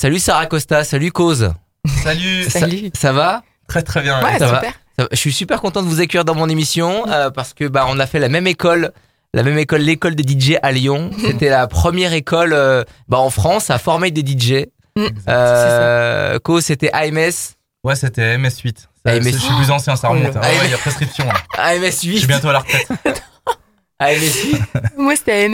Salut Sarah Costa, salut Cause. Salut. Ça- Salut. Ça, va? Très très bien. Ouais, ça va? super. Ça va Je suis super content de vous accueillir dans mon émission euh, parce que bah on a fait la même école. La même école, l'école des DJ à Lyon. C'était la première école euh, bah, en France à former des DJ. Euh, Cause, c'était AMS. Ouais, c'était MS8. Ça, AMS. c'est- Je suis plus ancien, ça Oh remonte. Ah ouais, il y a prescription. là. AMS Je 8. suis bientôt à la retraite. AMS 8. Moi, c'était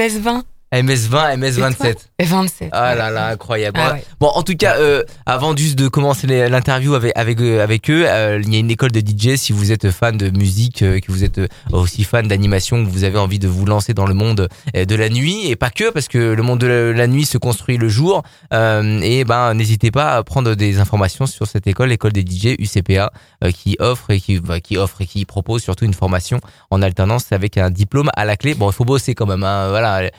MS20 AMS 20, AMS Et toi 27. et 27. Ah là là, incroyable. Ah ouais. Bon, en tout cas, euh, avant juste de commencer l'interview avec avec eux, avec eux, euh, il y a une école de DJ. Si vous êtes fan de musique, euh, que vous êtes euh, aussi fan d'animation, que vous avez envie de vous lancer dans le monde euh, de la nuit et pas que, parce que le monde de la, la nuit se construit le jour. Euh, et ben, n'hésitez pas à prendre des informations sur cette école, l'école des DJ UCPA, euh, qui offre et qui bah, qui offre et qui propose surtout une formation en alternance avec un diplôme à la clé. Bon, il faut bosser quand même. Hein, voilà.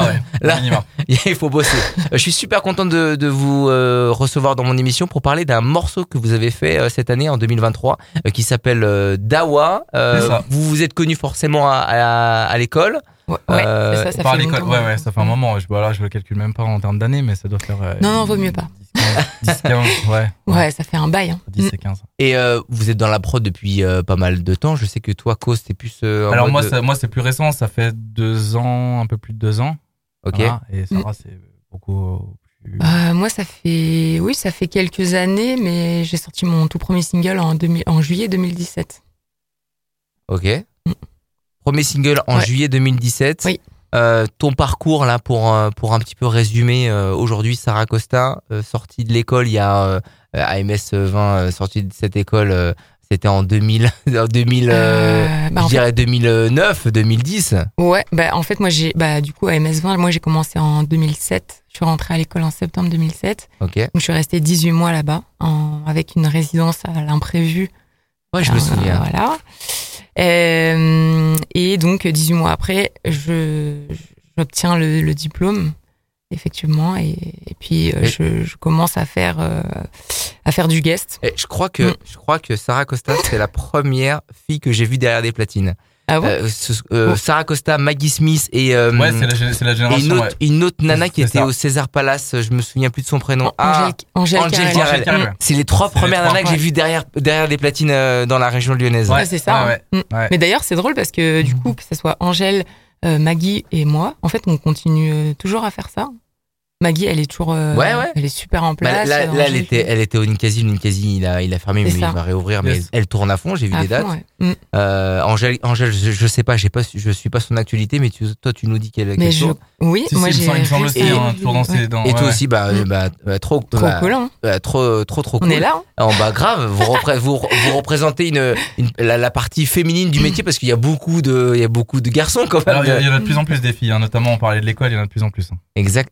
Minima, ouais. Là-. Il faut bosser. Euh, Je suis super content de, de vous euh, recevoir dans mon émission pour parler d'un morceau que vous avez fait euh, cette année en 2023 euh, qui s'appelle euh, Dawa. Euh, vous vous êtes connu forcément à, à, à l'école. Ouais, Euh, ça, ça Par fait l'école, longtemps. ouais, ouais, ça fait un moment. Je, voilà, je le calcule même pas en termes d'années, mais ça doit faire. euh, Non, non, vaut mieux pas. 10, 15, 10, 15, ouais. Ouais, ça fait un bail. Hein. 10 et 15. Et euh, vous êtes dans la prod depuis euh, pas mal de temps. Je sais que toi, Cos, t'es plus. euh, Alors moi, ça- moi c'est plus récent, ça fait deux ans, un peu plus de deux ans. Ok. Voilà, et Sarah, c'est beaucoup plus. Euh, moi, ça fait, oui, ça fait quelques années, mais j'ai sorti mon tout premier single en, 2000 en juillet 2017. Ok. Premier single en Ouais. juillet 2017. Oui. Euh, ton parcours là pour euh, pour un petit peu résumer euh, aujourd'hui Sarah Costa euh, sortie de l'école il y a euh, AMS 20 euh, sortie de cette école euh, c'était en 2000 en 2000 euh, Euh, bah, je en fait- dirais 2009 2010 Ouais, bah, en fait, moi, j'ai, bah, du coup, à MS20, moi, j'ai commencé en 2007. Je suis rentrée à l'école en septembre 2007. ok Donc, je suis restée 18 mois là-bas, avec une résidence à l'imprévu. ouais je me Euh, souviens Voilà. Euh, et donc, 18 mois après, je, j'obtiens le, le diplôme, effectivement, et, et puis euh, Et- je, je commence à faire, euh, à faire du guest. Et je crois que Mm. je crois que Sarah Costa c'est la première fille que j'ai vue derrière des platines Ah bon Euh, ce- euh, Oh. Sarah Costa Maggie Smith et euh, Ouais, c'est la, génération. une autre, ouais. une autre nana qui était ça. au César Palace, je me souviens plus de son prénom. Ah, Angèle, Angèle. C'est les trois les premières nanas que j'ai vues derrière, derrière des platines euh, dans la région lyonnaise. Ouais. Ouais, c'est ça. ouais, hein. Mm. ouais. Mais d'ailleurs, c'est drôle parce que du coup, que ce soit Angèle, Maggie et moi, en fait, on continue euh, toujours à faire ça. Maggie, elle est toujours, euh, Ouais, ouais. elle est super en Bah, place. là, là, elle était, elle était au Ninkasi. Le Ninkasi, il a, il a fermé, mais ça. il va réouvrir. Mais Yes. elle tourne à fond. J'ai vu à les dates. ouais. Mm. Euh, Angèle, Angèle, je, je sais pas, j'ai pas, je suis pas son actualité, mais tu, toi, tu nous dis qu'elle, Mais je, oui, Si, moi si, j'ai. semble- il me semble aussi, resté- hein, toujours dans Et toi ouais, aussi, bah, euh, bah, euh, trop, Trop bah, cool, hein. euh, trop, trop, trop cool. On est là. hein. Oh, bah grave, vous, repré- vous, vous représentez une, une- la, la partie féminine du métier parce qu'il y a beaucoup de, il y a beaucoup de garçons quand même. Alors, il y, en a de plus en plus des filles, hein, notamment on parlait de l'école, il y en a de plus en plus. hein. Exact,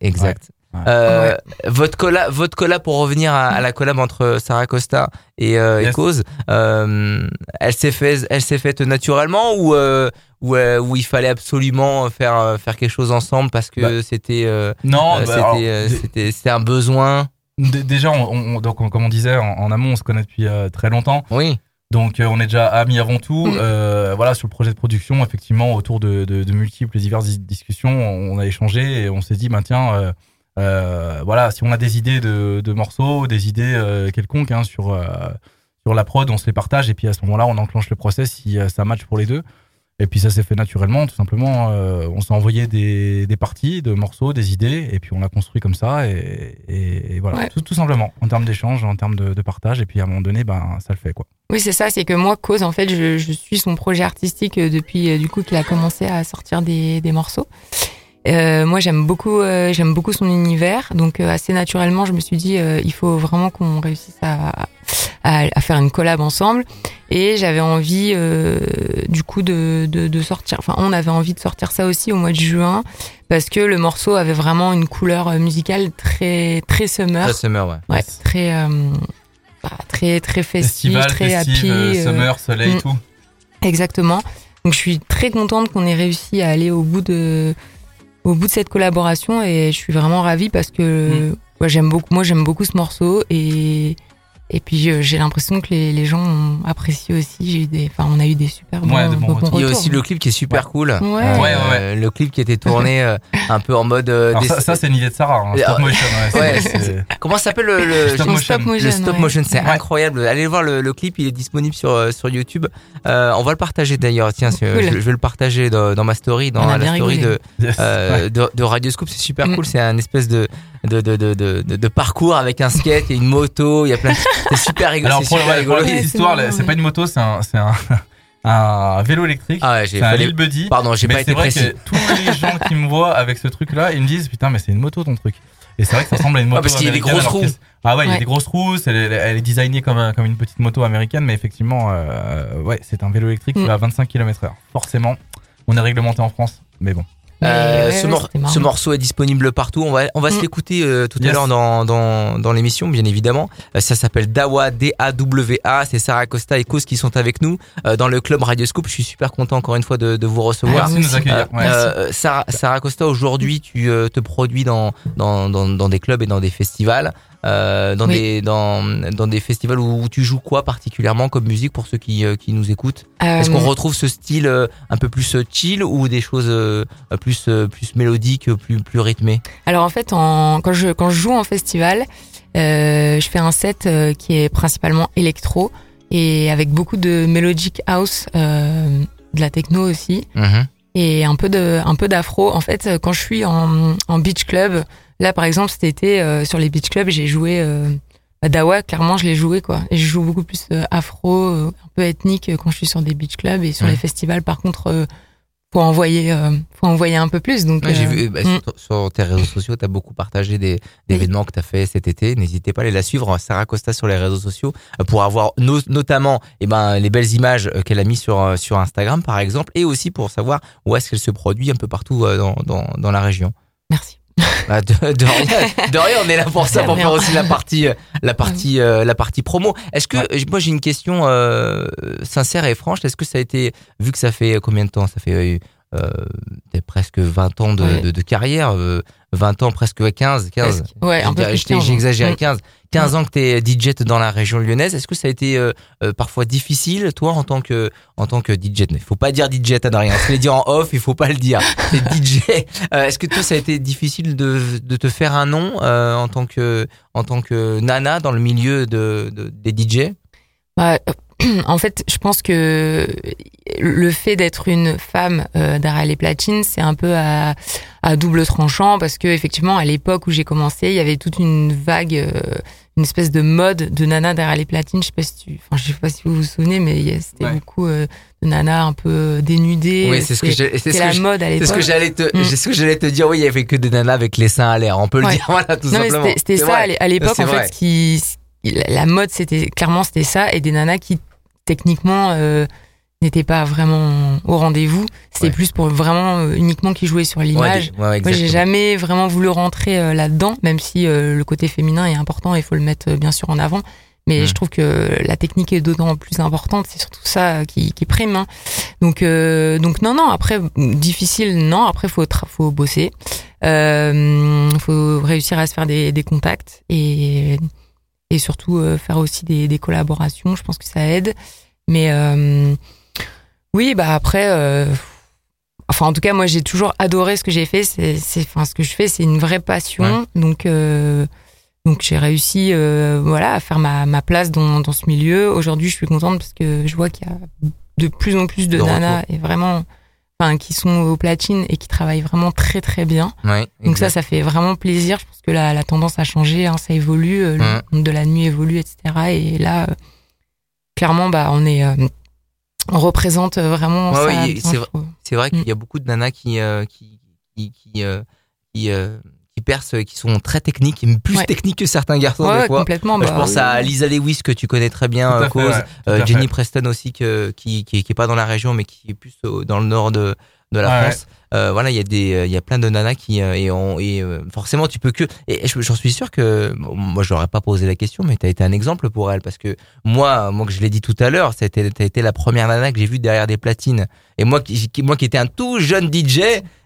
Ouais. Euh, Votre collab, votre collab pour revenir à, à la collab entre Sarah Costa et, euh, et. Cause, euh, elle s'est fait, elle s'est faite naturellement ou euh, il fallait absolument faire faire quelque chose ensemble parce que Bah, c'était Non, bah, c'était c'était un besoin? dé- déjà, on, on- donc, on- comme on disait en, en amont, on se connaît depuis très longtemps. Oui. Donc on est déjà amis avant tout. Mm. Euh, voilà, sur le projet de production, effectivement, autour de, de, de multiples et diverses dis- discussions, on a échangé et on s'est dit, ben tiens, euh, euh, voilà, si on a des idées de, de morceaux, des idées euh, quelconques hein, sur euh, sur la prod, on se les partage et puis à ce moment-là, on enclenche le process si ça match pour les deux. Et puis ça s'est fait naturellement, tout simplement. on s'est envoyé des, des parties de morceaux, des idées, et puis on l'a construit comme ça, et, et, et voilà, Ouais. tout, tout simplement, en termes d'échange, en termes de, de partage, et puis à un moment donné, ben ça le fait quoi. Oui, c'est ça. C'est que moi, Cause, en fait, je, je suis son projet artistique depuis du coup qu'il a commencé à sortir des, des morceaux. Euh, moi, j'aime beaucoup, euh, j'aime beaucoup son univers. Donc, euh, assez naturellement, je me suis dit, il faut vraiment qu'on réussisse à, à, à faire une collab ensemble. Et j'avais envie, du coup, de, de, de sortir. Enfin, on avait envie de sortir ça aussi au mois de juin parce que le morceau avait vraiment une couleur musicale très, très summer. Très summer, ouais. Ouais, Yes. très, bah, très, très festif, Festival, très festive, happy. summer, soleil, mm. tout. Exactement. Donc je suis très contente qu'on ait réussi à aller au bout de au bout de cette collaboration et je suis vraiment ravie parce que Mm. ouais, j'aime beaucoup moi j'aime beaucoup ce morceau et et puis euh, j'ai l'impression que les, les gens ont apprécié aussi. J'ai eu des enfin on a eu des super bons, Ouais, de bons bons retours. Il y a aussi le clip qui est super cool. Ouais. Ouais, ouais, Euh, Le clip qui était tourné euh, un peu en mode. euh, des- ça, ça, c'est une idée de Sarah, hein, stop motion. Comment ça s'appelle le, le, Stop motion. stop motion. le stop ouais. motion C'est Ouais. incroyable. Allez voir le, le clip, il est disponible sur euh, sur YouTube. Euh, on va le partager d'ailleurs. Tiens, Cool. je, je vais le partager dans, dans ma story, dans la story de, Yes. euh, de, de Radioscope. C'est super Mm. cool. C'est un espèce de de, de, de, de, de- de parcours avec un skate, a une moto, il y a plein. de- C'est super rigolo. Alors c'est pour, petite c'est pas une moto, c'est un, c'est un, un vélo électrique. Ah ouais, j'ai c'est un fallu- Lil Buddy. Pardon, j'ai Mais pas c'est été précis. tous les gens qui me voient avec ce truc-là, ils me disent putain mais c'est une moto ton truc. Et c'est vrai que ça ressemble à une moto. Ah, parce qu'il y a des grosses roues. Ah ouais, il y a des grosses roues. Elle, est- elle est designée comme, un- comme une petite moto américaine, mais effectivement, euh, ouais, c'est un vélo électrique qui Mm. va à 25 km/h. Forcément, on est réglementé en France, mais bon. Euh, ouais, ce, mor- morceau est disponible partout. On va, on va se Mm. l'écouter euh, tout à l'heure dans, dans, dans l'émission, bien évidemment. Euh, ça s'appelle Dawa, D-A-W-A. C'est Sarah Costa et Cause qui sont avec nous euh, dans le club Radioscope. Je suis super content encore une fois de, de vous recevoir. Merci de nous accueillir. Ouais. Sarah, Sarah Costa, aujourd'hui, tu euh, te produis dans, dans, dans, dans des clubs et dans des festivals. Euh, dans Oui. des dans, dans des festivals où, tu joues quoi particulièrement comme musique pour ceux qui, euh, qui nous écoutent? Est-ce qu'on Euh, retrouve ce style euh, un peu plus euh, chill ou des choses euh, plus euh, plus mélodiques, plus plus rythmées? Alors en fait, en, quand, je, quand je joue en festival, euh, je fais un set euh, qui est principalement électro et avec beaucoup de melodic house, euh, de la techno aussi et un peu de un peu d'afro. En fait, quand je suis en, en beach club, là par exemple cet été euh, sur les beach clubs, j'ai joué euh, à Dawa. Clairement, je l'ai joué quoi. Et je joue beaucoup plus euh, afro, un peu ethnique quand je suis sur des beach clubs et sur les festivals. Par contre, faut envoyer faut envoyer un peu plus. Donc Ouais, J'ai vu bah, mm. sur, sur tes réseaux sociaux, tu as beaucoup partagé des, événements que tu as fait cet été. N'hésitez pas à aller la suivre, Sarah Costa sur les réseaux sociaux, pour avoir no- notamment eh ben, les belles images qu'elle a mis sur, sur Instagram, par exemple, et aussi pour savoir où est-ce qu'elle se produit un peu partout dans, dans, dans la région. merci. Bah, de, de rien, de rien, on est là pour ça, pour faire aussi la partie, euh, la partie, euh, la partie promo. Est-ce que, Ouais. moi j'ai une question euh, sincère et franche, est-ce que ça a été, vu que ça fait combien de temps? Ça fait presque 20 ans de, Ouais. de, de carrière, euh, 20 ans, presque ouais, 15, 15. Presque. Ouais, Je je t'ai- 15 ans. J'ai exagéré, Mm. 15. 15 ans que tu es DJ dans la région lyonnaise. Est-ce que ça a été euh, euh, parfois difficile, toi, en tant que, en tant que DJ Il faut pas dire DJ à rien. Se le dire en off, il faut pas le dire. C'est DJ. Euh, Est-ce que toi, ça a été difficile de, de te faire un nom euh, en tant que, en tant que nana dans le milieu de, de- des DJ Bah, en fait, je pense que le fait d'être une femme euh, derrière les platines, c'est un peu à, à double tranchant parce que effectivement, à l'époque où j'ai commencé, il y avait toute une vague, euh, une espèce de mode de nana derrière les platines. Je sais pas si tu, enfin, je sais pas si vous vous souvenez, mais c'était Ouais. beaucoup euh, de nanas un peu dénudées. Oui, c'est ce que c'est ce c'était que la mode à C'est ce que l'époque. j'allais te, Mm. c'est ce que j'allais te dire. Oui, il y avait que des nanas avec les seins à l'air. On peut le dire, voilà, tout Non, mais simplement. c'était- ça vrai. à l'é- à l'époque en vrai. fait. Ce qui, la mode, c'était clairement c'était ça et des nanas qui techniquement euh, n'étaient pas vraiment au rendez-vous. C'était Ouais. plus pour vraiment euh, uniquement qui jouaient sur Ouais, l'image. des- ouais, Moi, j'ai jamais vraiment voulu rentrer euh, là-dedans, même si le côté féminin est important et il faut le mettre bien sûr en avant. Mais Mm. je trouve que la technique est d'autant plus importante. C'est surtout ça qui, qui prime. hein. Donc, donc non, non. Après, difficile, non. Après, faut faut bosser. Faut réussir à se faire des, des contacts et et surtout euh, faire aussi des, des collaborations. Je pense que ça aide. Mais euh, oui, bah après. euh, Enfin, en tout cas, moi, j'ai toujours adoré ce que j'ai fait. C'est, enfin, ce que je fais, c'est une vraie passion. Donc, euh, donc, j'ai réussi, euh, voilà, à faire ma, ma place dans, dans ce milieu. Aujourd'hui, je suis contente parce que je vois qu'il y a de plus en plus de De nanas et vraiment, enfin, qui sont aux platines et qui travaillent vraiment très, très bien. Ouais, Donc ça, ça fait vraiment plaisir. Je pense que la, la tendance a changé, hein, ça évolue, euh, le Ouais. monde de la nuit évolue, etc. Et là, euh, clairement, bah, on est, euh, on représente vraiment Ouais, oui, c'est vrai. qu'il Mm. y a beaucoup de nanas qui euh, qui qui qui qui percent, qui sont très techniques, plus Ouais. techniques que certains garçons Ouais, des fois. complètement. je bah, pense oui. à Lisa Lewis que tu connais très bien, à euh, fait, cause, ouais, euh, Jenny fait. Preston aussi que, qui, qui qui est pas dans la région mais qui est plus dans le nord de de la Ouais, France. Euh, voilà, il y a des euh, il y a plein de nanas qui euh, et, on, et euh, forcément tu peux que et je- j'en suis sûr que moi je n'aurais pas posé la question mais tu as été un exemple pour elle parce que moi moi que je l'ai dit tout à l'heure, c'était t'as été la première nana que j'ai vue derrière des platines et moi qui moi qui étais un tout jeune DJ,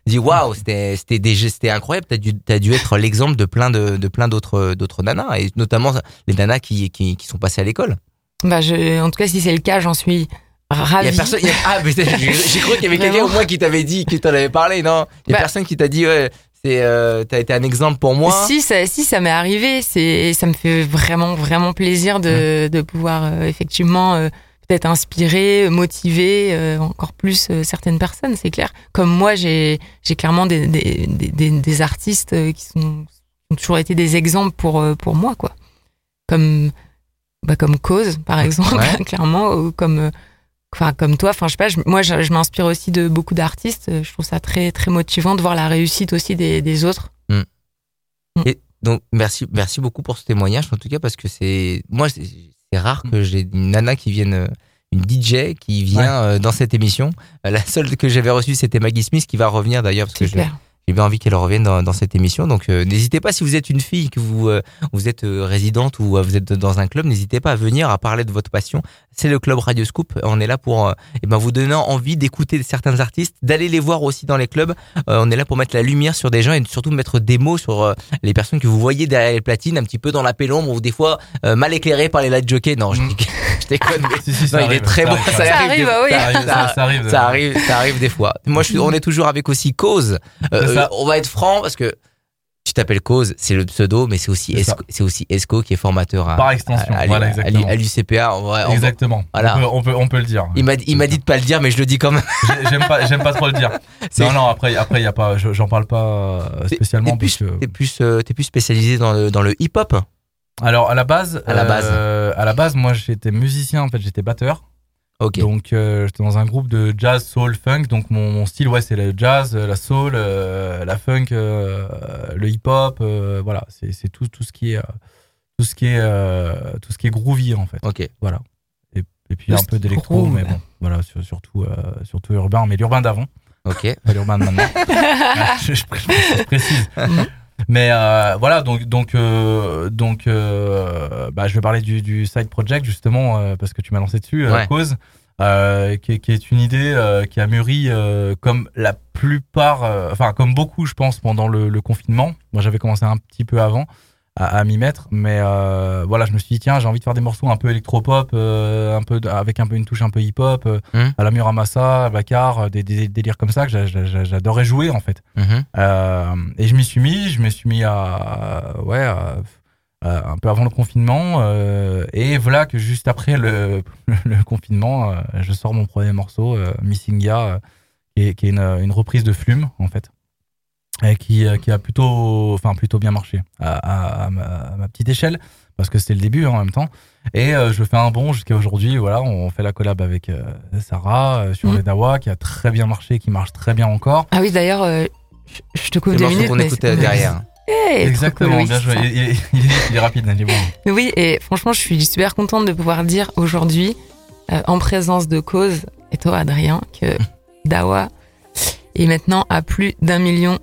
dit waouh, c'était c'était c'était incroyable, tu as dû t'as dû être l'exemple de plein de de plein d'autres d'autres nanas et notamment les nanas qui qui qui sont passées à l'école. Bah, je, en tout cas, si c'est le cas, j'en suis Il ravie. y a personne. il y a- ah, mais j'ai cru qu'il y avait quelqu'un au moins qui t'avait dit, qui t'en avait parlé, non? Il y a Bah. personne qui t'a dit, ouais, c'est, euh, t'as été un exemple pour moi. Si, ça, si, ça m'est arrivé. C'est, ça me fait vraiment, vraiment plaisir de, de pouvoir euh, effectivement euh, peut-être inspirer, motiver euh, encore plus euh, certaines personnes, c'est clair. Comme moi, j'ai, clairement des, des, des, des- des artistes euh, qui sont, ont toujours été des exemples pour, pour moi, quoi. Comme, bah, comme Cause, par exemple, Ouais. clairement, ou comme, enfin, comme toi. Enfin, je sais pas, je- moi, je, je m'inspire aussi de beaucoup d'artistes. Je trouve ça très, très motivant de voir la réussite aussi des, des autres. Donc merci, merci beaucoup pour ce témoignage en tout cas parce que c'est moi c'est rare que j'ai une nana qui vienne, euh, une DJ qui vient euh, dans cette émission. Euh, La seule que j'avais reçue c'était Maggie Smith qui va revenir d'ailleurs parce que Super. J'ai bien envie qu'elle revienne dans, dans cette émission. Donc euh, n'hésitez pas si vous êtes une fille que vous euh, vous êtes euh, résidente ou euh, vous êtes dans un club, n'hésitez pas à venir à parler de votre passion. C'est le club Radio Scoop. On est là pour euh, eh ben vous donner envie d'écouter certains artistes, d'aller les voir aussi dans les clubs. Euh, on est là pour mettre la lumière sur des gens et surtout mettre des mots sur euh, les personnes que vous voyez derrière les platines, un petit peu dans la pénombre ou des fois euh, mal éclairés par les light jockeys. Non, je, Mm. je déconne. mais- Si, si, ça Non, il arrive, est très ça bon. arrive, Ça, Ça arrive, arrive, des- oui. Ça arrive, ça- ça arrive. ça arrive, ça arrive des fois. Moi, je suis, on est toujours avec aussi Cause. Euh, on va être franc parce que tu t'appelles Cause, c'est le pseudo, mais c'est aussi. Esco, c'est aussi Esco qui est formateur à, Par extension, à, à- voilà, à- exactement. à l'UCPA. Exactement. Voilà. On, peut, on, peut, on peut le dire. il m'a, il m'a dit de pas le dire, mais je le dis quand même. J'ai- J'aime pas, j'aime pas trop le dire. Non, non, après, après, y a pas, je- j'en parle pas euh, spécialement T'es plus, que. t'es plus, euh, t'es plus spécialisé dans le, dans le hip-hop? Alors, à la base, À la base. euh, à la base, moi, j'étais musicien, en fait, j'étais batteur. Ok. Donc, euh, j'étais dans un groupe de jazz, soul, funk. Donc, mon, mon style, ouais, c'est le jazz, euh, la soul, euh, la funk, euh, le hip-hop. euh, voilà, c'est c'est tout, tout ce qui est, tout ce qui est, euh, tout ce qui est groovy, en fait. ok. Voilà. Et, et puis un peu d'électro, mais bon, voilà, sur- surtout, euh, surtout urbain, mais l'urbain d'avant, Ok. pas l'urbain de maintenant. je, je pré- je précise. Mais euh, voilà, donc donc euh, donc euh, bah, je vais parler du, du side project justement euh, parce que tu m'as lancé dessus euh, Ouais. cause, euh, qui, est- qui est une idée euh, qui a mûri euh, comme la plupart, euh, enfin comme beaucoup je pense pendant le, le confinement. Moi j'avais commencé un petit peu avant à, à m'y mettre, mais euh, voilà je me suis dit tiens j'ai envie de faire des morceaux un peu électropop, euh, un peu avec un peu une touche un peu hip hop, euh, Mhm. à la Muramasa, à Bakar, euh, des, des délires comme ça que j'a- j'a- j'adorais jouer en fait. Mhm. Euh, et je m'y suis mis, je me suis mis à, ouais, à- un peu avant le confinement. euh, et voilà que juste après le, le confinement, je sors mon premier morceau, Missing Ya, euh, qui est, qui est une, une reprise de Flume en fait, et qui, euh, qui a plutôt, enfin plutôt bien marché à, à- à ma, à ma petite échelle parce que c'était le début hein, en même temps. Et euh, je fais un bond jusqu'à aujourd'hui. Voilà, on fait la collab avec euh, Sarah euh, sur Mhm. les Dawa, qui a très bien marché, qui marche très bien encore. Ah oui, d'ailleurs, euh, je, te coupe deux minutes. qu'on mais écoute c'est- euh, derrière. Eh, Exactement, cool, oui, bien joué. Il, il- il est, il est rapide, il est bon. Oui, et franchement, je suis super contente de pouvoir dire aujourd'hui, euh, en présence de cause, et toi, Adrien, que Dawa est maintenant à plus d'un million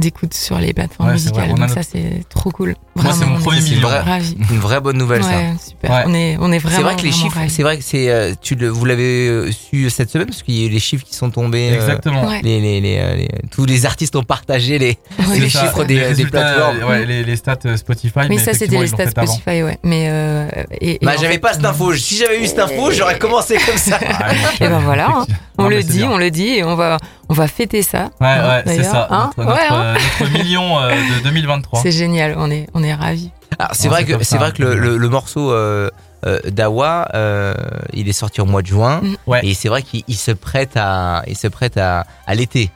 d'écoutes sur les plateformes Ouais, musicales. Donc ça, c'est trop cool. Moi, c'est Vraiment, mon on premier million. vrai. Ravis. Une vraie bonne nouvelle, ça. Ouais, super. Ouais. On est, on est vraiment. C'est vrai que les vraiment chiffres, c'est vrai que c'est, euh, tu le, vous l'avez euh, su cette semaine parce qu'il y a eu les chiffres qui sont tombés. euh, Exactement. Ouais. les, les, les, les- tous les artistes ont partagé les, ça, chiffres les des, plateformes. euh, Ouais, les, les stats Spotify. Oui, mais ça, c'était les stats. Spotify, ouais. Mais, euh, et, et Bah, j'avais pas cette info. Si j'avais eu cette info, j'aurais commencé comme ça. Et ben voilà, hein. On le dit, on le dit, et on va, on va fêter ça. Ouais, hein, ouais, c'est d'ailleurs, ça. hein. Notre, Ouais, hein. euh, notre million euh, de 2023. C'est génial, on est, on est ravis. Alors, c'est vrai c'est que c'est vrai que le, le, le morceau euh, euh, Dawa, euh, il est sorti au mois de juin. Mm. Ouais. Et c'est vrai qu'il il se prête à, il se prête à, à l'été.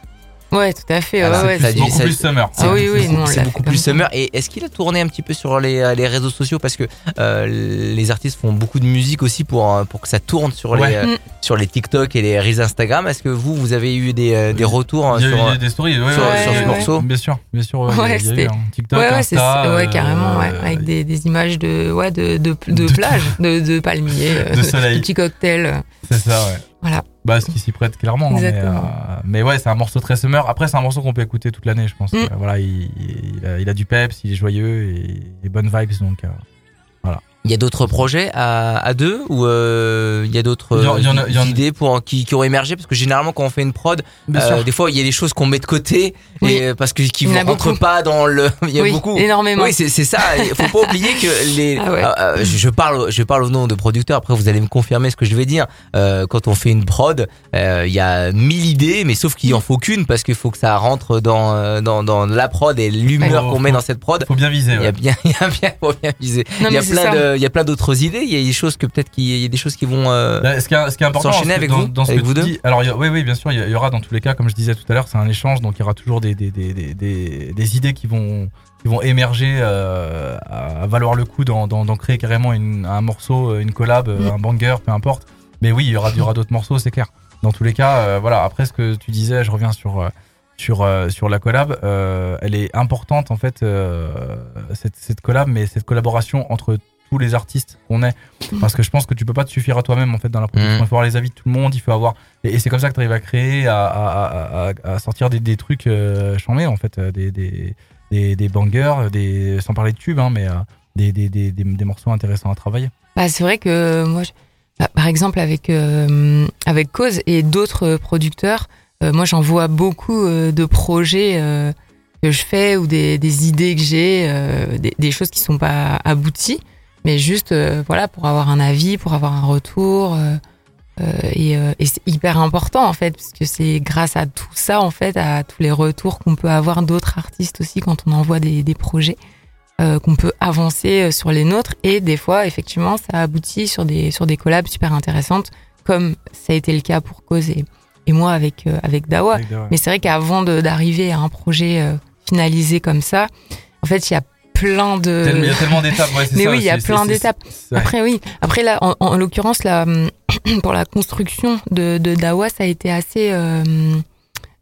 Ouais, tout à fait. Ouais, ça C'est beaucoup plus summer. Ah oui, oui, c'est beaucoup plus summer. Et est-ce qu'il a tourné un petit peu sur les, euh, les réseaux sociaux? Parce que euh, les artistes font beaucoup de musique aussi pour euh, pour que ça tourne sur les Ouais. Mm. sur les TikTok et les reels Instagram. Est-ce que vous vous avez eu des, des retours Il y a sur eu des stories ouais, sur- sur ce morceau? Bien sûr, bien sûr. ouais, il y a- eu, hein. TikTok, Insta. Ouais, carrément. Avec des, des images de, ouais, de, de, de, De- plage, de, de palmiers, De soleil. petits cocktails. C'est ça, ouais. Voilà. Bah, ce qui s'y prête clairement. hein, mais, euh, mais ouais, c'est un morceau très summer. Après, c'est un morceau qu'on peut écouter toute l'année, je pense. Mm. Euh, Voilà, il, il a, il a du peps, il est joyeux et, et bonnes vibes, donc. euh, Il y a d'autres projets à, à deux ou euh, il y a d'autres Il il il idées pour qui, qui ont émergé? Parce que généralement quand on fait une prod, euh, des fois il y a des choses qu'on met de côté Oui. et parce que qui Il ne rentrent pas dans le. Il y a oui, beaucoup. énormément. Oui, c'est ça. Il faut pas oublier que les. Ah ouais. euh, euh, je, parle, je parle au nom de producteurs. Après, vous allez me confirmer ce que je vais dire. Euh, quand on fait une prod, il y a mille idées, mais sauf qu'il en faut qu'une parce qu'il faut que ça rentre dans dans, dans la prod et l'humeur qu'on met dans cette prod. Faut bien viser. Il y a bien, il y a bien, faut bien viser. Non, il y a plein de, il y a plein d'autres idées. Il y a des choses que peut-être qu'il y a des choses qui vont. euh, Bah, ce, qui est, ce qui est important S'enchaîner avec dans, vous, dans ce avec que vous tu deux dis, alors a- oui, oui, bien sûr, il y, aura dans tous les cas, comme je disais tout à l'heure, c'est un échange, donc il y aura toujours des, des, des, des, des, idées qui vont, qui vont émerger euh, à, valoir le coup d'en d'en- d'en créer carrément une, un morceau, euh, une collab, euh, un banger, peu importe. Mais oui, il y aura, il y aura d'autres morceaux, c'est clair. Dans tous les cas, euh, voilà. Après, ce que tu disais, je reviens sur euh, sur euh, sur la collab. euh, elle est importante en fait euh, cette cette collab, mais cette collaboration entre tous les artistes qu'on est, parce que je pense que tu peux pas te suffire à toi-même en fait dans la production. Mhm. Il faut avoir les avis de tout le monde, il faut avoir et, et c'est comme ça que tu arrives à créer, à, à, à, à- à sortir des, des trucs euh, chambés en fait, euh, des des des, des bangers, des sans parler de tubes, hein, mais euh, des, des, des, des, des morceaux intéressants à travailler. Bah, c'est vrai que moi, je- bah, par exemple, avec, euh, avec Cause et d'autres producteurs, euh, moi, j'en vois beaucoup euh, de projets euh, que je fais ou des, des idées que j'ai, euh, des, des choses qui sont pas abouties, mais juste euh, voilà pour avoir un avis, pour avoir un retour. euh, euh, et et c'est hyper important en fait, parce que c'est grâce à tout ça, en fait, à tous les retours qu'on peut avoir d'autres artistes aussi quand on envoie des, des projets qu'on peut avancer sur les nôtres et des fois effectivement ça aboutit sur des sur des collabs super intéressantes comme ça a été le cas pour Cause et, et moi avec avec Dawa Avec mais c'est vrai qu'avant d'arriver à un projet finalisé comme ça en fait il y a plein de Il y a tellement d'étapes. Ouais, c'est mais ça oui, il y a plein d'étapes. après oui après là en, en l'occurrence là pour la construction de, de Dawa ça a été assez euh,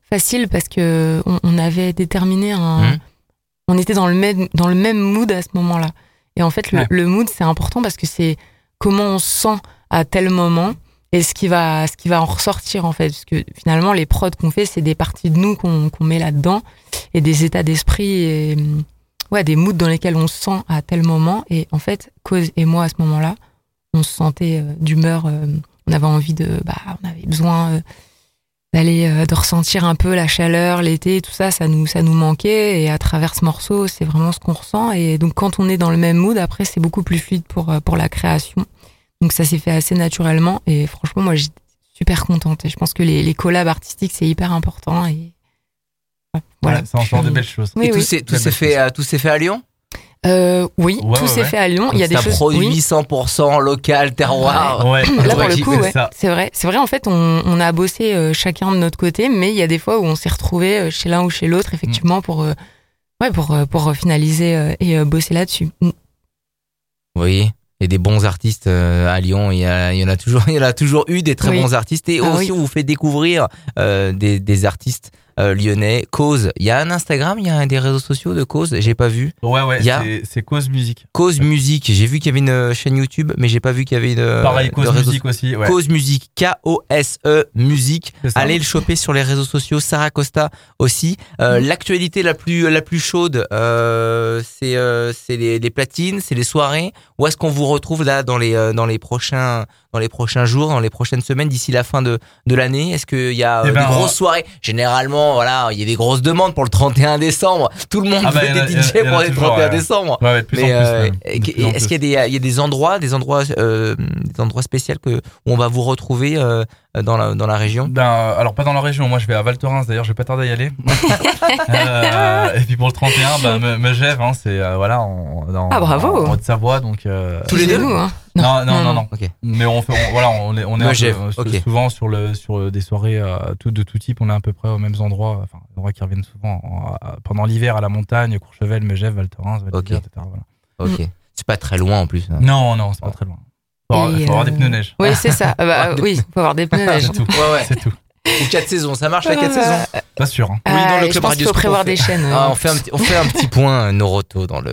facile parce que on, on avait déterminé un Mhm. on était dans le même dans le même mood à ce moment-là et en fait le, Ouais. le mood c'est important parce que c'est comment on se sent à tel moment et ce qui va ce qui va en ressortir en fait parce que finalement les prods qu'on fait c'est des parties de nous qu'on qu'on met là-dedans et des états d'esprit et ouais des moods dans lesquels on se sent à tel moment. Et en fait cause et moi à ce moment-là on se sentait euh, d'humeur euh, on avait envie de bah on avait besoin euh, d'aller de ressentir un peu la chaleur l'été tout ça ça nous ça nous manquait. Et à travers ce morceau c'est vraiment ce qu'on ressent. Et donc quand on est dans le même mood après c'est beaucoup plus fluide pour pour la création. Donc ça s'est fait assez naturellement. Et franchement moi j'étais super contente. Et je pense que les, les collabs artistiques c'est hyper important. Et voilà Ouais, ça en sort de belles choses. Oui, et tout oui. s'est tout s'est fait, euh, tout s'est fait à Lyon? Euh, oui Ouais, tout s'est ouais. fait à Lyon il y a des choses produit oui. 100% local, terroir. Ouais. Là pour le coup, c'est vrai. C'est vrai. En fait, on, on a bossé euh, chacun de notre côté, mais il y a des fois où on s'est retrouvé euh, chez l'un ou chez l'autre, effectivement, pour euh, ouais, pour euh, pour finaliser euh, et euh, bosser là-dessus. Mm. Y a des bons artistes euh, à Lyon. Il y, a, il y en a toujours, il y en a toujours eu des très Oui. bons artistes et Ah aussi oui. on vous fait découvrir euh, des, des artistes euh, lyonnais. Cause. Il y a un Instagram, il y a des réseaux sociaux de Cause. J'ai pas vu. Ouais, ouais, c'est- Cause Musique. Cause Musique. J'ai vu qu'il y avait une euh, chaîne YouTube, mais j'ai pas vu qu'il y avait une. Pareil, de Cause réseaux- Musique aussi. Ouais. Cause Musique. K-O-S-E Musique. Allez le choper sur les réseaux sociaux. Sarah Costa aussi. Euh, Mm. L'actualité la plus la plus chaude, euh, c'est euh, les, les platines, c'est les soirées. Où est-ce qu'on vous retrouve là dans les euh, dans les prochains dans les prochains jours, dans les prochaines semaines d'ici la fin de de l'année? Est-ce qu'il y a euh, Eh ben, des on- grosses soirées? Généralement, voilà, il y a des grosses demandes pour le 31 décembre. Tout le monde Ah bah, veut a- des a- DJ a pour le toujours, 31 ouais. décembre. Ouais, Mais euh, est-ce qu'il y a des il y a des endroits des endroits euh, des endroits spéciaux que où on va vous retrouver euh, dans la dans la région? Ben, euh, alors pas dans la région, moi je vais à Val Thorens d'ailleurs, je vais pas tarder à y aller. Euh, et puis pour le 31, ben, me, me Gève, hein, c'est euh, voilà, en, dans, Ah, bravo. en Haute-Savoie, donc. euh, Tous les deux? nous, hein. Non, non, non, non. Mais on fait, on- voilà, on est, on est peu, euh, souvent sur le, sur des soirées euh, tout, de tout type, on est à peu près aux mêmes endroits, enfin, des endroits qui reviennent souvent en- pendant l'hiver à la montagne, Courchevel, Megève, Val Thorens, Val etc. Voilà. Ok. C'est pas très loin en plus. hein. Non, non, c'est pas très loin. Faut avoir, faut avoir euh, des pneus neige. Oui, c'est ça. Ah bah, oui, faut avoir des pneus neige. C'est tout. Ouais ouais. C'est tout. Ou 4 saisons, ça marche la 4 Euh, saisons? Pas sûr. Hein. Oui, dans le ah, je club pense qu'il faut prévoir des chaînes. Ah, euh. on fait un petit, on fait un petit point euh, Noroto dans le.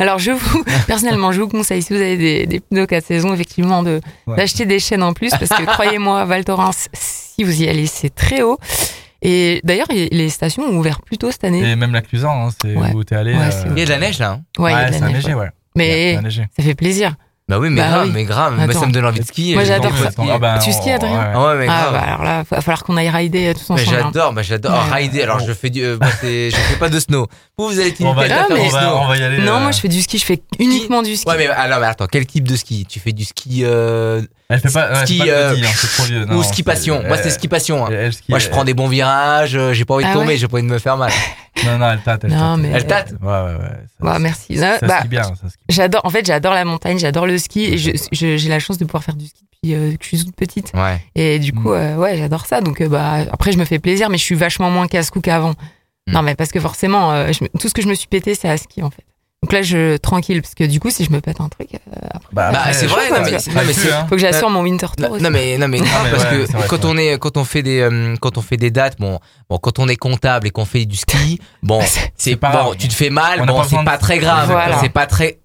Alors, je vous, personnellement, je vous conseille, si vous avez des, des pneus 4 saisons, effectivement, de, Ouais. d'acheter des chaînes en plus, parce que croyez-moi, Val Thorens, si vous y allez, c'est très haut. Et d'ailleurs, les stations ont ouvert plus tôt cette année. Et même la Clusa, hein, c'est Ouais. où t'es allé. Ouais, euh, Il y a de la neige là. hein Ouais, il y a de la neige, neigé, ouais. ouais. Mais ça fait plaisir. Bah oui, mais Bah grave, oui. mais grave. Moi, ça me donne envie de skier. Moi, j'adore skier. Ah bah, Tu skis, Adrien ouais. Ah ouais, mais Ah grave. bah alors là, va falloir qu'on aille rider euh, tous Mais ensemble. hein. j'adore, bah j'adore Ouais. rider. Alors je fais du, euh, moi, je fais pas de snow. Vous, vous allez On va, Ah, mais- on va y aller. Non, euh, moi je fais du ski, je fais uniquement du ski. Ouais, mais alors, mais attends, quel type de ski? Tu fais du ski euh, Elle fait pas, ouais, ski, euh, hein, trop vieux. ou ski passion Moi, c'est ski passion. hein. elle- elle skie, Moi, je elle- prends des bons virages. euh, J'ai pas envie de Ah tomber, ouais j'ai pas envie de me faire mal. Non, non, elle tâte. Elle Non, tâte. mais- Elle tâte Ouais, ouais, ouais. Ça, Bah, merci. Ça, Ah, bah, skie bien, ça skie. J'adore, en fait, j'adore la montagne, j'adore le ski et je- je- j'ai la chance de pouvoir faire du ski depuis euh, que je suis toute petite. Ouais. Et du coup, Mm. euh, ouais, j'adore ça. Donc, euh, bah, après, je me fais plaisir, mais je suis vachement moins casse-cou qu'avant. Mm. Non, mais parce que forcément, euh, je tout ce que je me suis pété, c'est à ski, en fait. Donc là, je tranquille, parce que du coup, si je me pète un truc, euh, après, Bah, après, c'est vrai, non, mais- non, mais hein. faut que j'assure mon winter tour Non, aussi. non, mais non mais grave mais parce ouais, que vrai, quand on est quand on fait des euh, quand on fait des dates bon bon quand on est comptable et qu'on fait du ski bon c'est C'est pas bon tu te fais mal On bon c'est pas très grave Voilà. c'est pas très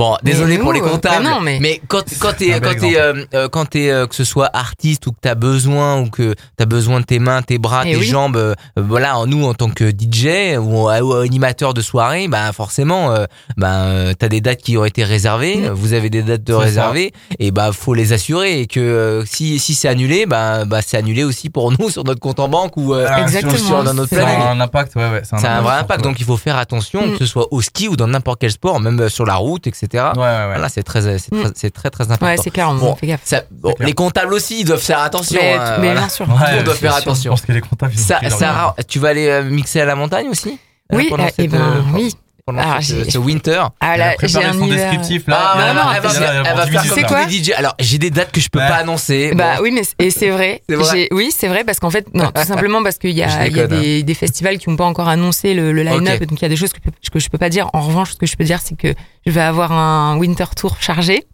bon désolé nous, pour les euh, comptables bah non, mais- quand quand t'es quand t'es euh, euh, quand t'es euh, que ce soit artiste ou que t'as besoin ou que t'as besoin de tes mains tes bras Eh tes oui. jambes euh, voilà en nous en tant que DJ ou, ou animateur de soirée bah forcément euh, bah euh, t'as des dates qui ont été réservées Mm. vous avez des dates de ça. réservées et bah faut les assurer et que euh, si si c'est annulé bah bah c'est annulé aussi pour nous sur notre compte en banque ou euh, Exactement. sur, sur dans notre c'est Ça a un impact, ouais, ouais. Ça a un vrai impact, donc il faut faire attention, Mm. que ce soit au ski ou dans n'importe quel sport, même euh, sur la route, etc. Ouais, ouais, ouais. Voilà, c'est très, c'est très, c'est très, très important. Ouais, c'est clair, on Bon, fait gaffe. Ça- bon, clair. les comptables aussi, ils doivent faire attention. Mais, hein, mais voilà. bien sûr. Ouais, on doit c'est faire sûr. attention. Je pense que les comptables, ils Ça, Sarah, tu vas aller euh, mixer à la montagne aussi euh, Oui, euh, eh cette, ben, euh, oui. Pendant ce winter. Ah là, j'ai un son hiver. descriptif là. Ah, non, elle non, va, elle va faire, il y a elle va pour faire 10 comme quoi les DJ. Alors, j'ai des dates que je peux Ouais. pas annoncer. Bah bon. oui, mais et c'est vrai. Oui, c'est vrai parce qu'en fait, non, tout simplement parce qu'il y a, y hein. des, des festivals qui n'ont pas encore annoncé le, le line-up, donc il y a des choses que, que je peux pas dire. En revanche, ce que je peux dire, c'est que je vais avoir un winter tour chargé.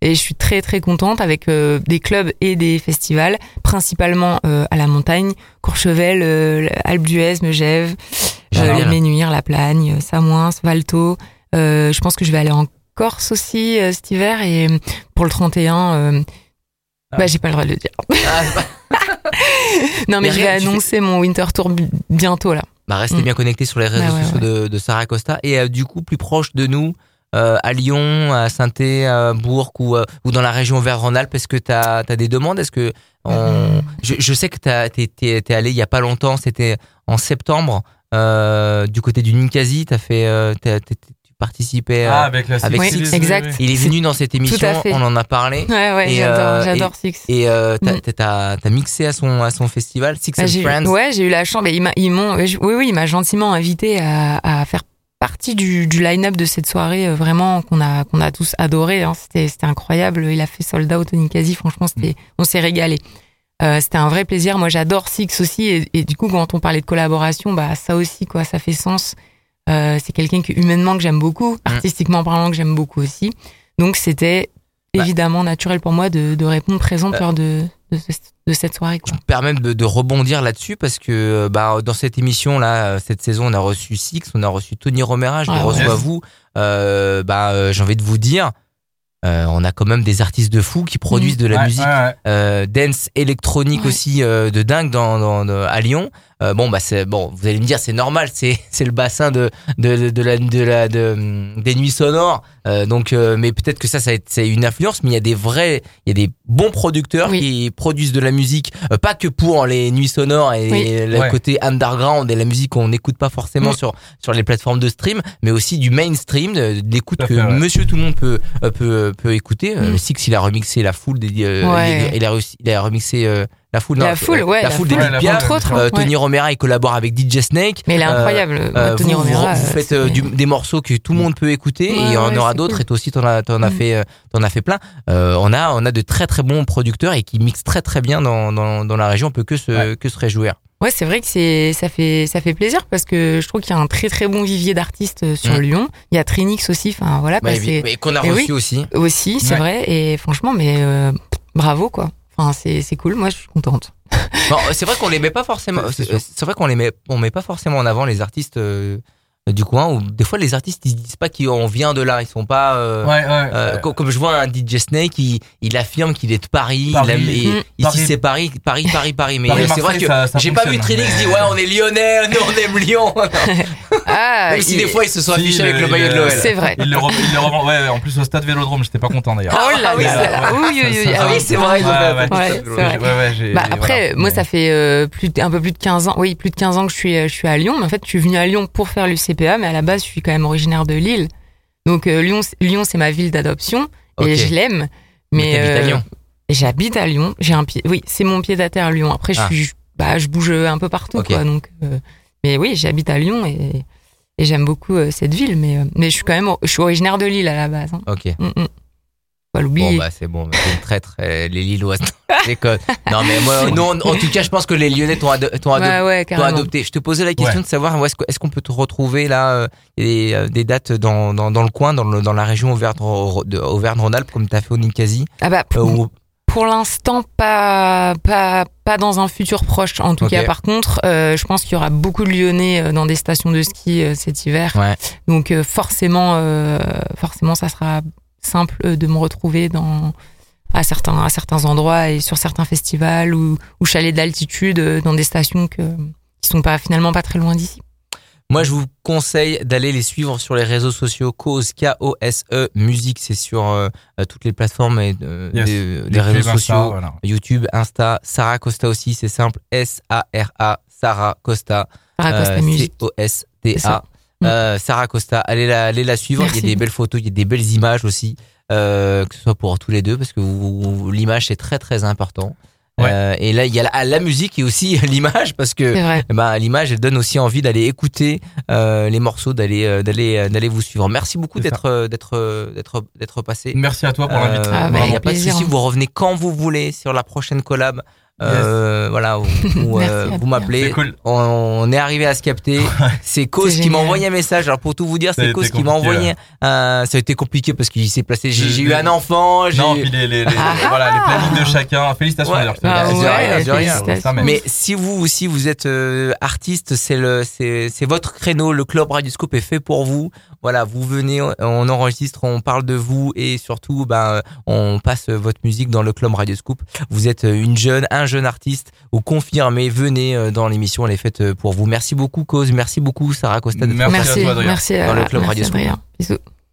Et je suis très très contente avec euh, des clubs et des festivals, principalement euh, à la montagne, Courchevel, euh, Alpe d'Huez, Megève, euh, Génial. les Ménuires, La Plagne, euh, Samoins, Valto. Euh, je pense que je vais aller en Corse aussi euh, cet hiver et euh, pour le 31, euh, bah j'ai pas le droit de le dire. Ah, bah, Non, mais, Mais je vais tu fais- mon winter tour bi- bientôt là. Bah, restez Mm. bien connectés sur les réseaux Bah ouais, sociaux De, de Sarah Costa et du coup plus proche de nous à Lyon, à saint à Bourg ou, ou dans la région Auvergne-Rhône-Alpes. Est-ce que tu as, des demandes? Est-ce que on... je, je sais que t'as- t'es t'es- t'es allé il y a pas longtemps, c'était en septembre euh, du côté du Ninkasi. T'as fait, euh, tu participais. euh, Ah, avec la avec Six exact. il est venu dans cette émission, à fait. on en a parlé. Ouais, ouais, j'adore, euh, Six. Et euh, t'as Mm. t'as mixé à son, à son festival, Six Bah, and j'ai- Friends. ouais, j'ai eu la chance. mais ils m'ont, oui, oui, il m'a gentiment invité à, à faire partie du, du line-up de cette soirée, euh, vraiment qu'on a qu'on a tous adoré. Hein. C'était c'était incroyable. Il a fait sold out au Ninkasi. Franchement, c'était, on s'est régalé. Euh, c'était un vrai plaisir. Moi, j'adore Six aussi. Et, et du coup, quand on parlait de collaboration, bah ça aussi, quoi, ça fait sens. Euh, c'est quelqu'un que humainement que j'aime beaucoup, artistiquement parlant que j'aime beaucoup aussi. Donc, c'était Bah. évidemment naturel pour moi de, de répondre présente lors de, de, ce- de cette soirée. Quoi. Je me permets de, de rebondir là-dessus parce que bah, dans cette émission là, cette saison, on a reçu Six, on a reçu Tony Romera, je Ah, reçois ouais. vous. Euh, bah, euh, j'ai envie de vous dire, euh, on a quand même des artistes de fous qui produisent de la Ouais, musique ouais, ouais. euh, dance électronique Ouais. aussi euh, de dingue dans, dans, dans- à Lyon. Euh, bon bah c'est bon, vous allez me dire c'est normal, c'est c'est le bassin de de, de, de la de la de, des nuits sonores. Euh, donc euh, mais peut-être que ça ça a, ça a une influence, mais il y a des vrais, il y a des bons producteurs Oui. qui produisent de la musique, euh, pas que pour les nuits sonores et Oui. le Ouais. côté underground et la musique qu'on n'écoute pas forcément Mm. sur sur les plateformes de stream, mais aussi du mainstream, de, de l'écoute que ouais. Monsieur tout le monde peut euh, peut peut écouter. Euh, Mm. Six il a remixé la foule des euh, Ouais. il, il a il a remixé euh, la foule, La non, foule, euh, ouais, la la foule foule. des Ouais, Big Entre autres, Euh, ouais. Tony Romera, il collabore avec DJ Snake. Mais il est Euh, incroyable. euh, Tony vous, Romera, vous euh, faites euh, du- des morceaux que tout le monde peut écouter et il y en Ouais, aura ouais, d'autres et toi aussi t'en as, t'en as Mm. fait, euh, t'en as fait plein. Euh, on a, on a de très très bons producteurs et qui mixent très très bien dans, dans, dans la région. On peut que se, Ouais. que se réjouir. Ouais, c'est vrai que c'est ça fait ça fait plaisir parce que je trouve qu'il y a un très très bon vivier d'artistes euh, sur Mm. Lyon. Il y a Trinix aussi. Enfin voilà, Ouais, bah, mais qu'on a et reçu oui. aussi. aussi c'est Ouais. vrai et franchement mais euh, bravo quoi. Enfin c'est c'est cool. Moi je suis contente. C'est vrai qu'on les met pas forcément. C'est vrai qu'on les met, on met pas forcément en avant les artistes euh, du coin où des fois les artistes ils disent pas qu'on vient de là, ils sont pas. euh, Ouais, ouais. euh, ouais. comme je vois un DJ Snake, il, il affirme qu'il est de Paris, Paris. il aime- et Mm. ici Paris. c'est Paris, Paris, Paris, Paris. Mais euh, c'est vrai que j'ai pas vu. Trilix dire ouais on est lyonnais, nous on aime Lyon. Ah, Même si il- des fois ils se sont Si, affichés il- avec le il- maillot de l'OL. c'est vrai. Il le, re- il le revend. Ouais, ouais, en plus au stade Vélodrome, j'étais pas content d'ailleurs. Oh là Ah oui, c'est- vrai, Bah après, moi, ça fait euh, plus un peu plus de 15 ans. Oui, plus de 15 ans que je suis, euh, je suis à Lyon. Mais en fait, je suis venue à Lyon pour faire le CPA, mais à la base, je suis quand même originaire de Lille. Donc euh, Lyon, c'est- Lyon, c'est ma ville d'adoption et je l'aime. Mais à euh, Lyon. J'habite à Lyon. J'ai un pied. Oui, c'est mon pied à terre Lyon. Après, je Ah. suis, bah, je bouge un peu partout, quoi. Donc, euh, mais oui, j'habite à Lyon et, et j'aime beaucoup cette ville. Mais, mais je suis quand même, je suis originaire de Lille à la base. Hein. Ok. Mm, mm. Pas Bon l'oublier. bah c'est bon, c'est une traître euh, les Lilloises. Déconne. non mais moi non, en tout cas je pense que les Lyonnais t'ont ado- t'ont ado- ouais, ouais, t'ont carrément. adopté. Je te posais la question Ouais. de savoir où est-ce qu'on peut te retrouver là euh, il y a des, euh, des dates dans, dans, dans le coin, dans, le, dans la région Auvergne-Rhône-Alpes comme t'as fait au Ninkasi. Ah bah, Euh, pour, ou- Pour l'instant, pas, pas, pas dans un futur proche. En tout cas, par contre, euh, je pense qu'il y aura beaucoup de Lyonnais euh, dans des stations de ski euh, cet hiver. Ouais. Donc euh, forcément, euh, forcément, ça sera simple euh, de me retrouver dans à certains à certains endroits et sur certains festivals ou, ou chalets d'altitude euh, dans des stations que, qui sont pas finalement pas très loin d'ici. Moi, je vous conseille d'aller les suivre sur les réseaux sociaux. Cause, K-O-S-E, musique, c'est sur euh, toutes les plateformes et euh, Yes. des, réseaux Insta, sociaux. voilà. YouTube, Insta, Sarah Costa aussi, c'est simple. S-A-R-A, Sarah Costa. Sarah Costa euh, Music. C'est C-O-S-T-A. ça. Euh, Sarah Costa, allez la, allez la suivre. Merci. Il y a des belles photos, il y a des belles images aussi, euh, que ce soit pour tous les deux, parce que l'image c'est très très important. Ouais. Euh, et là, il y a la, la musique et aussi l'image, parce que eh ben, l'image elle donne aussi envie d'aller écouter euh, les morceaux, d'aller d'aller d'aller vous suivre. Merci beaucoup d'être d'être d'être d'être passé. Merci à toi pour Euh, l'invitation. Ah, bah, Il n'y a pas de souci, vous revenez quand vous voulez sur la prochaine collab. Euh, Voilà, Merci, euh, vous m'appelez. C'est cool. On, on est arrivé à se capter. C'est Cause qui m'a envoyé un message. Alors pour tout vous dire, c'est Cause qui m'a envoyé. Un, ça a été compliqué parce qu'il s'est placé. J'ai eu un enfant. j'ai- Non, puis les, les, les- Ah. voilà, les plannings de chacun. Félicitations Ouais. d'ailleurs. Ah ouais, félicitations. Ça, mais- si vous aussi vous êtes euh, artiste, c'est le c'est c'est votre créneau. Le club Radioscope est fait pour vous. Voilà, vous venez, on enregistre, on parle de vous et surtout, ben on passe votre musique dans le club Radioscope. Vous êtes une jeune, un jeune artiste. Vous confirmez, venez euh, dans l'émission, elle est faite euh, pour vous. Merci beaucoup, Cause. Merci beaucoup, Sarah Costa. d'être Merci à Merci, toi, Adrien. merci, Dans le à- club merci Radio. Bisous.